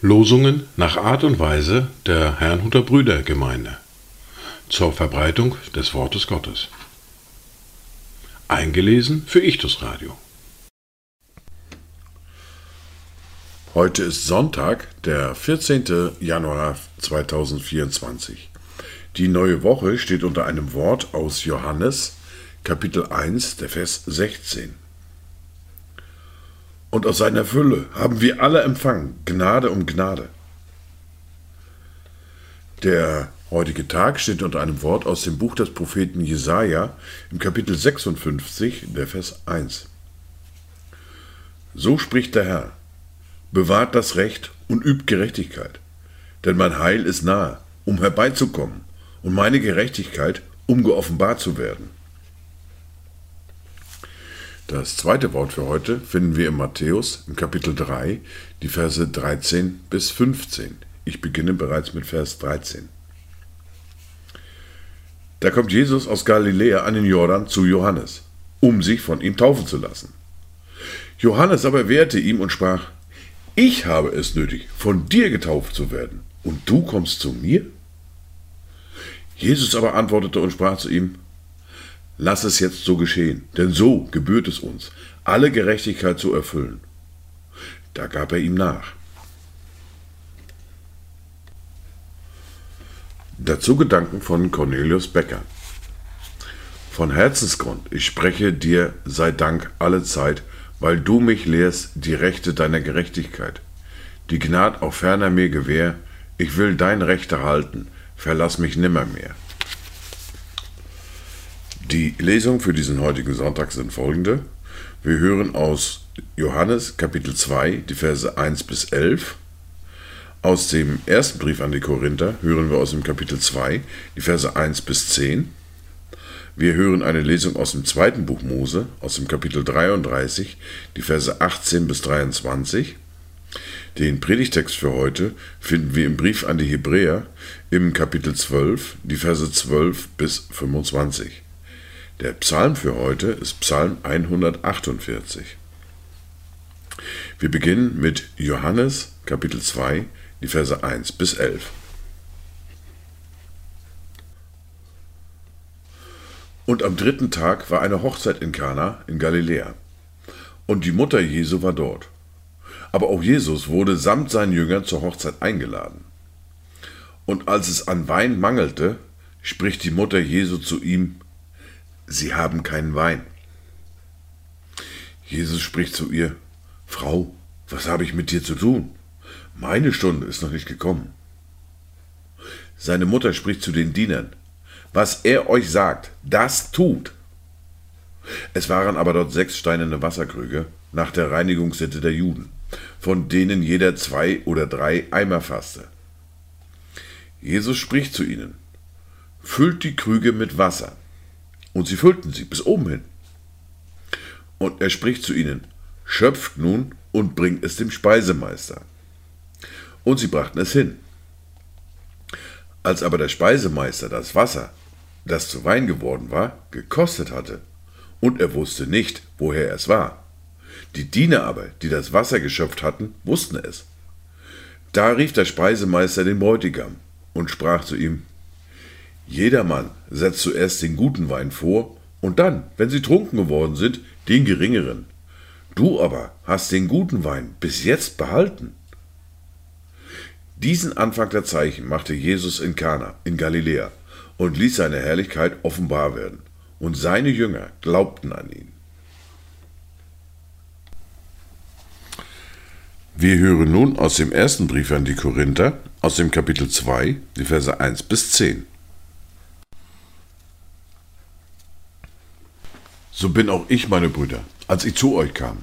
Losungen nach Art und Weise der Herrnhuter Brüdergemeinde zur Verbreitung des Wortes Gottes. Eingelesen für Ichtus Radio. Heute ist Sonntag, der 14. Januar 2024. Die neue Woche steht unter einem Wort aus Johannes, Kapitel 1, der Vers 16 und aus seiner Fülle haben wir alle empfangen, Gnade um Gnade. Der heutige Tag steht unter einem Wort aus dem Buch des Propheten Jesaja im Kapitel 56, der Vers 1. So spricht der Herr: Bewahrt das Recht und übt Gerechtigkeit, denn mein Heil ist nahe, um herbeizukommen, und meine Gerechtigkeit, um geoffenbart zu werden. Das zweite Wort für heute finden wir in Matthäus im Kapitel 3, die Verse 13 bis 15. Ich beginne bereits mit Vers 13. Da kommt Jesus aus Galiläa an den Jordan zu Johannes, um sich von ihm taufen zu lassen. Johannes aber wehrte ihm und sprach, ich habe es nötig, von dir getauft zu werden, und du kommst zu mir? Jesus aber antwortete und sprach zu ihm, Lass es jetzt so geschehen, denn so gebührt es uns, alle Gerechtigkeit zu erfüllen. Da gab er ihm nach. Dazu Gedanken von Cornelius Becker. Von Herzensgrund, ich spreche dir, sei Dank alle Zeit, weil du mich lehrst die Rechte deiner Gerechtigkeit. Die Gnad auch ferner mir gewähr, ich will dein Recht erhalten, verlass mich nimmermehr. Die Lesungen für diesen heutigen Sonntag sind folgende. Wir hören aus Johannes Kapitel 2 die Verse 1 bis 11. Aus dem ersten Brief an die Korinther hören wir aus dem Kapitel 2 die Verse 1 bis 10. Wir hören eine Lesung aus dem zweiten Buch Mose, aus dem Kapitel 33, die Verse 18 bis 23. Den Predigtext für heute finden wir im Brief an die Hebräer im Kapitel 12, die Verse 12 bis 25. Der Psalm für heute ist Psalm 148. Wir beginnen mit Johannes Kapitel 2, die Verse 1 bis 11. Und am dritten Tag war eine Hochzeit in Kana in Galiläa. Und die Mutter Jesu war dort. Aber auch Jesus wurde samt seinen Jüngern zur Hochzeit eingeladen. Und als es an Wein mangelte, spricht die Mutter Jesu zu ihm, Sie haben keinen Wein. Jesus spricht zu ihr, Frau, was habe ich mit dir zu tun? Meine Stunde ist noch nicht gekommen. Seine Mutter spricht zu den Dienern, was er euch sagt, das tut. Es waren aber dort sechs steinerne Wasserkrüge nach der Reinigungssitte der Juden, von denen jeder zwei oder drei Eimer fasste. Jesus spricht zu ihnen, füllt die Krüge mit Wasser. Und sie füllten sie bis oben hin. Und er spricht zu ihnen, schöpft nun und bringt es dem Speisemeister. Und sie brachten es hin. Als aber der Speisemeister das Wasser, das zu Wein geworden war, gekostet hatte, und er wusste nicht, woher es war, die Diener aber, die das Wasser geschöpft hatten, wussten es. Da rief der Speisemeister den Bräutigam und sprach zu ihm, Jedermann setzt zuerst den guten Wein vor und dann, wenn sie trunken geworden sind, den geringeren. Du aber hast den guten Wein bis jetzt behalten. Diesen Anfang der Zeichen machte Jesus in Kana, in Galiläa, und ließ seine Herrlichkeit offenbar werden. Und seine Jünger glaubten an ihn. Wir hören nun aus dem ersten Brief an die Korinther, aus dem Kapitel 2, die Verse 1 bis 10. so bin auch ich, meine Brüder, als ich zu euch kam,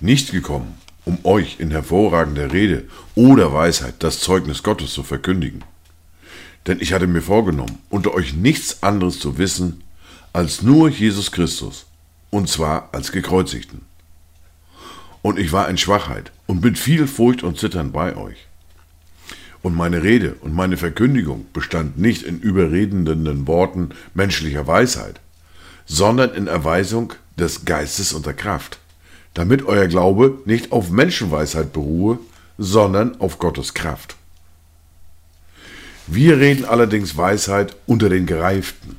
nicht gekommen, um euch in hervorragender Rede oder Weisheit das Zeugnis Gottes zu verkündigen. Denn ich hatte mir vorgenommen, unter euch nichts anderes zu wissen, als nur Jesus Christus, und zwar als gekreuzigten. Und ich war in Schwachheit und mit viel Furcht und Zittern bei euch. Und meine Rede und meine Verkündigung bestand nicht in überredenden Worten menschlicher Weisheit, sondern in Erweisung des Geistes und der Kraft, damit euer Glaube nicht auf Menschenweisheit beruhe, sondern auf Gottes Kraft. Wir reden allerdings Weisheit unter den Gereiften,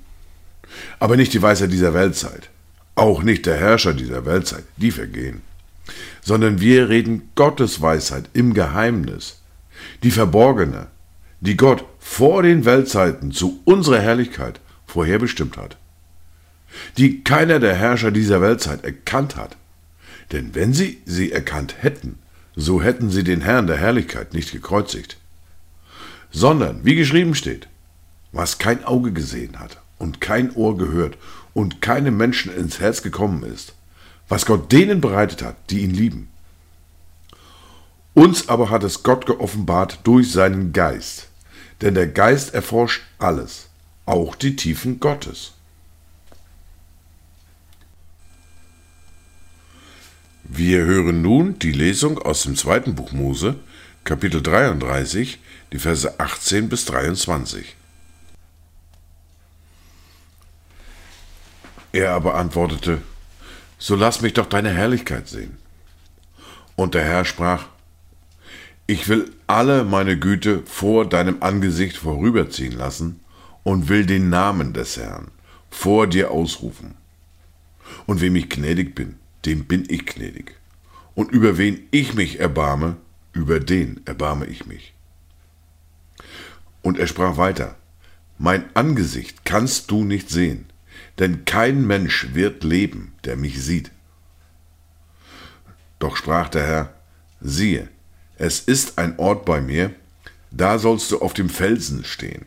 aber nicht die Weisheit dieser Weltzeit, auch nicht der Herrscher dieser Weltzeit, die vergehen, sondern wir reden Gottes Weisheit im Geheimnis, die verborgene, die Gott vor den Weltzeiten zu unserer Herrlichkeit vorherbestimmt hat, die keiner der Herrscher dieser Weltzeit erkannt hat. Denn wenn sie sie erkannt hätten, so hätten sie den Herrn der Herrlichkeit nicht gekreuzigt, sondern, wie geschrieben steht, was kein Auge gesehen hat und kein Ohr gehört und keinem Menschen ins Herz gekommen ist, was Gott denen bereitet hat, die ihn lieben. Uns aber hat es Gott geoffenbart durch seinen Geist, denn der Geist erforscht alles, auch die Tiefen Gottes. Wir hören nun die Lesung aus dem zweiten Buch Mose, Kapitel 33, die Verse 18 bis 23. Er aber antwortete, So lass mich doch deine Herrlichkeit sehen. Und der Herr sprach, Ich will alle meine Güte vor deinem Angesicht vorüberziehen lassen und will den Namen des Herrn vor dir ausrufen. Und wem ich gnädig bin, dem bin ich gnädig. Und über wen ich mich erbarme, über den erbarme ich mich. Und er sprach weiter, Mein Angesicht kannst du nicht sehen, denn kein Mensch wird leben, der mich sieht. Doch sprach der Herr, siehe, es ist ein Ort bei mir, da sollst du auf dem Felsen stehen.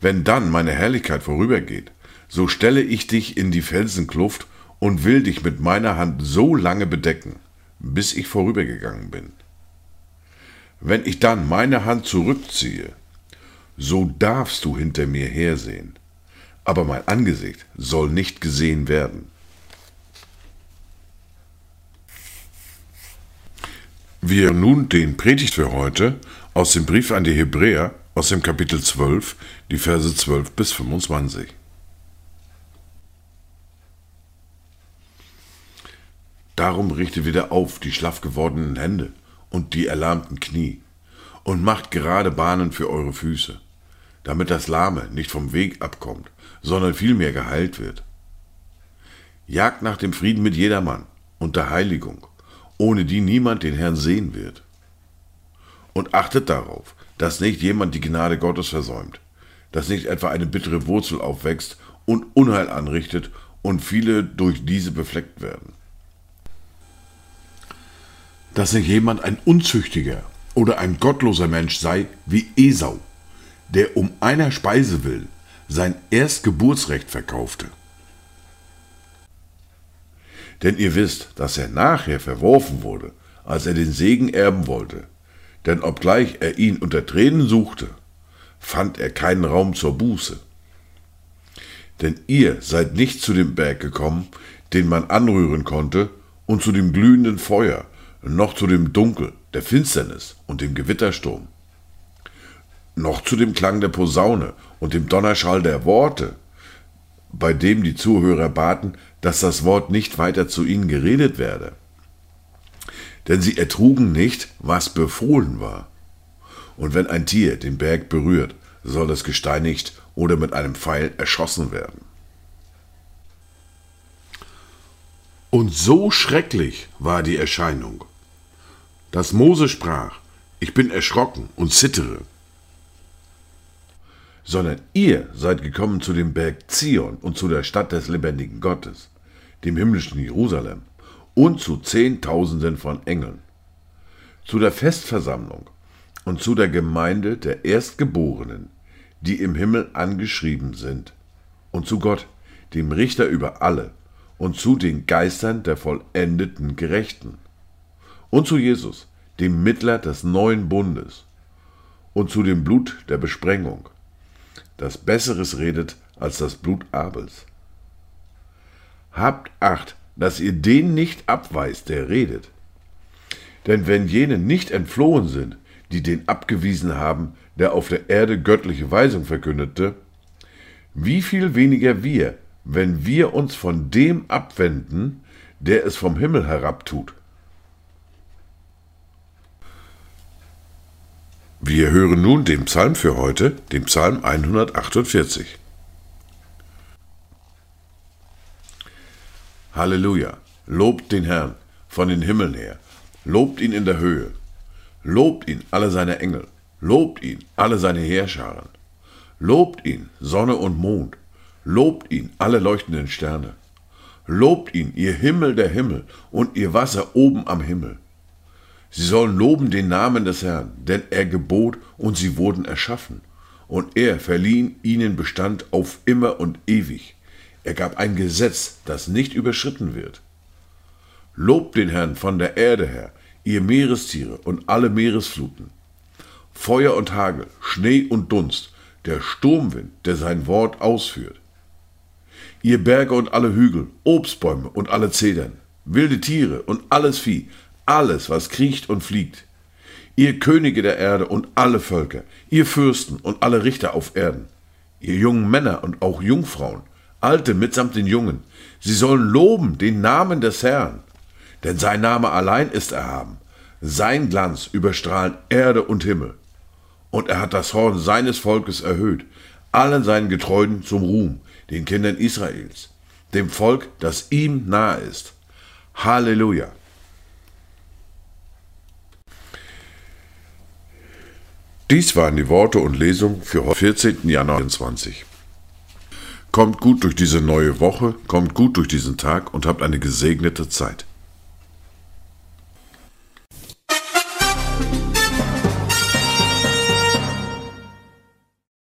Wenn dann meine Herrlichkeit vorübergeht, so stelle ich dich in die Felsenkluft und will dich mit meiner Hand so lange bedecken, bis ich vorübergegangen bin. Wenn ich dann meine Hand zurückziehe, so darfst du hinter mir hersehen, aber mein Angesicht soll nicht gesehen werden. Wir nun den Predigt für heute aus dem Brief an die Hebräer aus dem Kapitel 12, die Verse 12 bis 25. Darum richtet wieder auf die schlaff gewordenen Hände und die erlahmten Knie und macht gerade Bahnen für eure Füße, damit das Lahme nicht vom Weg abkommt, sondern vielmehr geheilt wird. Jagt nach dem Frieden mit jedermann und der Heiligung, ohne die niemand den Herrn sehen wird. Und achtet darauf, dass nicht jemand die Gnade Gottes versäumt, dass nicht etwa eine bittere Wurzel aufwächst und Unheil anrichtet und viele durch diese befleckt werden dass nicht jemand ein unzüchtiger oder ein gottloser Mensch sei wie Esau, der um einer Speise will sein Erstgeburtsrecht verkaufte. Denn ihr wisst, dass er nachher verworfen wurde, als er den Segen erben wollte. Denn obgleich er ihn unter Tränen suchte, fand er keinen Raum zur Buße. Denn ihr seid nicht zu dem Berg gekommen, den man anrühren konnte, und zu dem glühenden Feuer, noch zu dem Dunkel, der Finsternis und dem Gewittersturm, noch zu dem Klang der Posaune und dem Donnerschall der Worte, bei dem die Zuhörer baten, dass das Wort nicht weiter zu ihnen geredet werde. Denn sie ertrugen nicht, was befohlen war. Und wenn ein Tier den Berg berührt, soll es gesteinigt oder mit einem Pfeil erschossen werden. Und so schrecklich war die Erscheinung, dass Mose sprach, ich bin erschrocken und zittere. Sondern ihr seid gekommen zu dem Berg Zion und zu der Stadt des lebendigen Gottes, dem himmlischen Jerusalem, und zu Zehntausenden von Engeln, zu der Festversammlung und zu der Gemeinde der Erstgeborenen, die im Himmel angeschrieben sind, und zu Gott, dem Richter über alle, und zu den Geistern der vollendeten Gerechten und zu Jesus, dem Mittler des neuen Bundes und zu dem Blut der Besprengung, das Besseres redet als das Blut Abels. Habt Acht, dass ihr den nicht abweist, der redet. Denn wenn jene nicht entflohen sind, die den abgewiesen haben, der auf der Erde göttliche Weisung verkündete, wie viel weniger wir, wenn wir uns von dem abwenden, der es vom Himmel herabtut. Wir hören nun den Psalm für heute, den Psalm 148. Halleluja! Lobt den Herrn von den Himmeln her, lobt ihn in der Höhe, lobt ihn alle seine Engel, lobt ihn alle seine Heerscharen, lobt ihn Sonne und Mond, lobt ihn alle leuchtenden Sterne, lobt ihn ihr Himmel der Himmel und ihr Wasser oben am Himmel. Sie sollen loben den Namen des Herrn, denn er gebot und sie wurden erschaffen, und er verlieh ihnen Bestand auf immer und ewig. Er gab ein Gesetz, das nicht überschritten wird. Lobt den Herrn von der Erde her, ihr Meerestiere und alle Meeresfluten. Feuer und Hagel, Schnee und Dunst, der Sturmwind, der sein Wort ausführt. Ihr Berge und alle Hügel, Obstbäume und alle Zedern, wilde Tiere und alles Vieh, alles, was kriecht und fliegt. Ihr Könige der Erde und alle Völker, ihr Fürsten und alle Richter auf Erden, ihr jungen Männer und auch Jungfrauen, Alte mitsamt den Jungen, sie sollen loben den Namen des Herrn denn sein Name allein ist erhaben. Sein Glanz überstrahlt Erde und Himmel. Und er hat das Horn seines Volkes erhöht, allen seinen Getreuden zum Ruhm, den Kindern Israels, dem Volk, das ihm nahe ist. Halleluja. Dies waren die Worte und Lesungen für 14. Januar 2020. Kommt gut durch diese neue Woche, kommt gut durch diesen Tag und habt eine gesegnete Zeit.